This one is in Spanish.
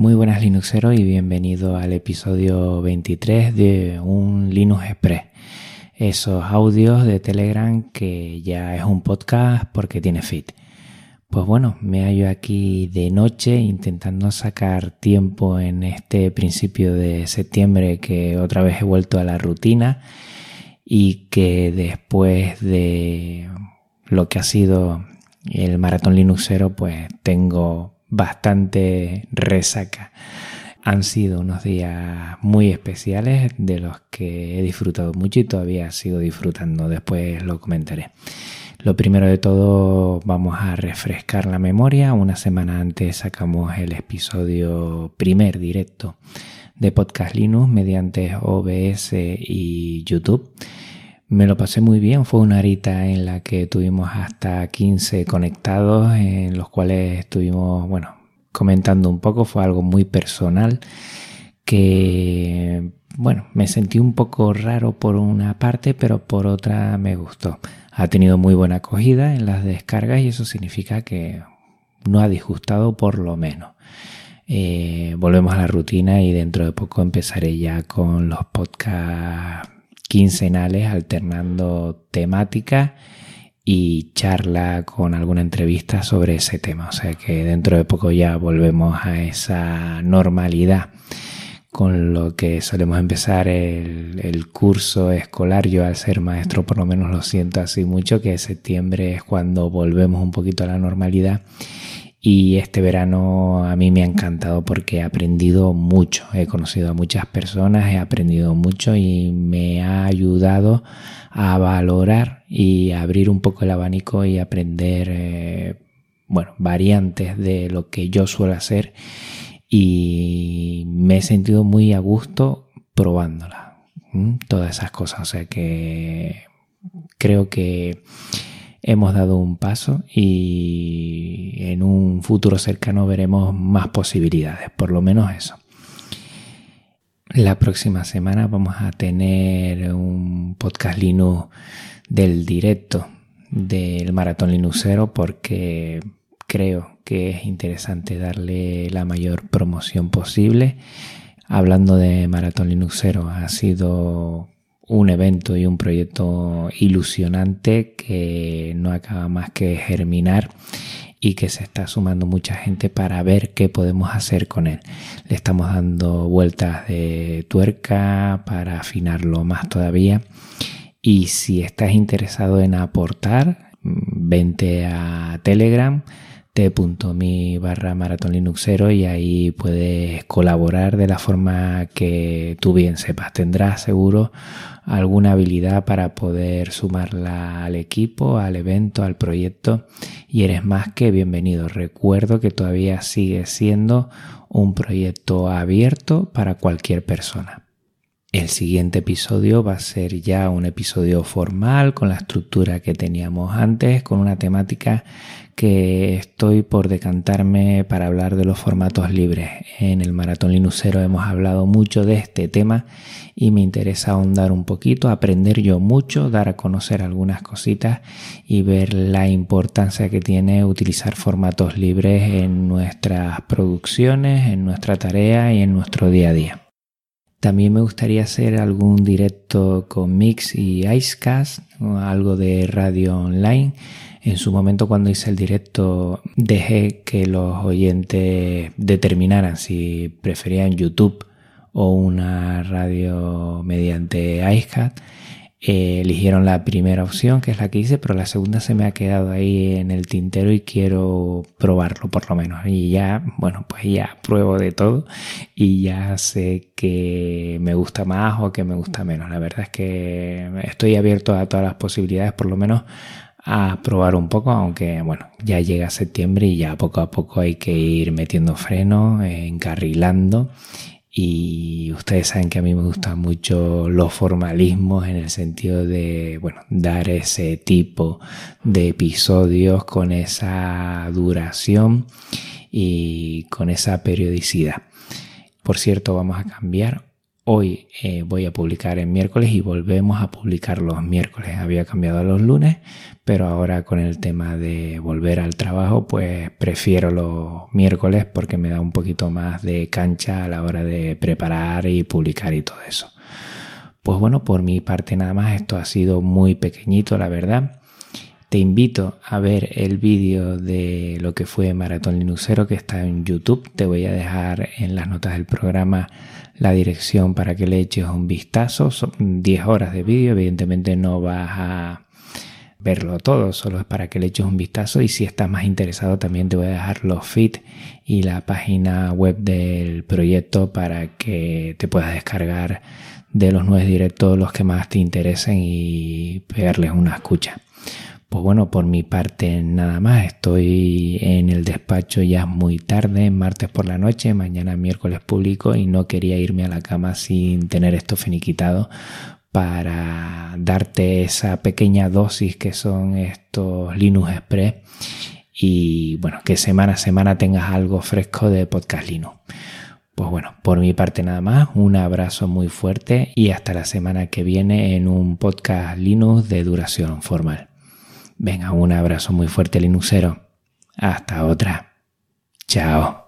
Muy buenas Linuxeros y bienvenido al episodio 23 de un Linux Express. Esos audios de Telegram que ya es un podcast porque tiene feed. Pues bueno, me hallo aquí de noche intentando sacar tiempo en este principio de septiembre que otra vez he vuelto a la rutina y que después de lo que ha sido el maratón Linuxero pues tengo bastante resaca. Han sido unos días muy especiales de los que he disfrutado mucho y todavía sigo disfrutando. Después lo comentaré. Lo primero de todo vamos a refrescar la memoria. Una semana antes sacamos el episodio primer directo de Podcast Linux mediante OBS y YouTube. Me lo pasé muy bien, fue una horita en la que tuvimos hasta 15 conectados, en los cuales estuvimos, bueno, comentando un poco, fue algo muy personal que, bueno, me sentí un poco raro por una parte, pero por otra me gustó. Ha tenido muy buena acogida en las descargas y eso significa que no ha disgustado por lo menos. Eh, volvemos a la rutina y dentro de poco empezaré ya con los podcasts quincenales alternando temática y charla con alguna entrevista sobre ese tema. O sea que dentro de poco ya volvemos a esa normalidad con lo que solemos empezar el, el, curso escolar. Yo al ser maestro por lo menos lo siento así mucho, que septiembre es cuando volvemos un poquito a la normalidad y este verano a mí me ha encantado porque he aprendido mucho, he conocido a muchas personas, he aprendido mucho y me ha ayudado a valorar y abrir un poco el abanico y aprender, eh, bueno, variantes de lo que yo suelo hacer. Y me he sentido muy a gusto probándola, todas esas cosas, o sea que creo que hemos dado un paso y en un futuro cercano veremos más posibilidades, por lo menos eso. La próxima semana vamos a tener un podcast Linux del directo del Maratón Linuxero porque creo que es interesante darle la mayor promoción posible. Hablando de Maratón Linuxero, ha sido un evento y un proyecto ilusionante que no acaba más que germinar y que se está sumando mucha gente para ver qué podemos hacer con él. Le estamos dando vueltas de tuerca para afinarlo más todavía. Y si estás interesado en aportar, vente a Telegram t.me barra maratón linuxero y ahí puedes colaborar de la forma que tú bien sepas. Tendrás seguro alguna habilidad para poder sumarla al equipo, al evento, al proyecto y eres más que bienvenido. Recuerdo que todavía sigue siendo un proyecto abierto para cualquier persona. El siguiente episodio va a ser ya un episodio formal con la estructura que teníamos antes, con una temática que estoy por decantarme para hablar de los formatos libres. En el Maratón Linuxero hemos hablado mucho de este tema y me interesa ahondar un poquito, aprender yo mucho, dar a conocer algunas cositas y ver la importancia que tiene utilizar formatos libres en nuestras producciones, en nuestra tarea y en nuestro día a día. También me gustaría hacer algún directo con Mix y Icecast, algo de radio online. En su momento cuando hice el directo dejé que los oyentes determinaran si preferían YouTube o una radio mediante Icecast eh, eligieron la primera opción, que es la que hice, pero la segunda se me ha quedado ahí en el tintero y quiero probarlo por lo menos. Y ya, bueno, pues ya pruebo de todo y ya sé que me gusta más o que me gusta menos. La verdad es que estoy abierto a todas las posibilidades, por lo menos a probar un poco, aunque bueno, ya llega septiembre y ya poco a poco hay que ir metiendo freno, encarrilando y ustedes saben que a mí me gustan mucho los formalismos en el sentido de, bueno, dar ese tipo de episodios con esa duración y con esa periodicidad. Por cierto, vamos a cambiar. Hoy eh, voy a publicar en miércoles y volvemos a publicar los miércoles. Había cambiado a los lunes, pero ahora con el tema de volver al trabajo, pues prefiero los miércoles porque me da un poquito más de cancha a la hora de preparar y publicar y todo eso. Pues bueno, por mi parte nada más, esto ha sido muy pequeñito, la verdad. Te invito a ver el vídeo de lo que fue Maratón Linuxero que está en YouTube. Te voy a dejar en las notas del programa la dirección para que le eches un vistazo. Son 10 horas de vídeo, evidentemente no vas a verlo todo, solo es para que le eches un vistazo y si estás más interesado también te voy a dejar los feeds y la página web del proyecto para que te puedas descargar de los nueve directos los que más te interesen y pegarles una escucha. Pues bueno, por mi parte nada más. Estoy en el despacho ya muy tarde, martes por la noche, mañana miércoles público y no quería irme a la cama sin tener esto finiquitado para darte esa pequeña dosis que son estos Linux Express y bueno, que semana a semana tengas algo fresco de podcast Linux. Pues bueno, por mi parte nada más, un abrazo muy fuerte y hasta la semana que viene en un podcast Linux de duración formal. Venga, un abrazo muy fuerte, Linuxero. Hasta otra. Chao.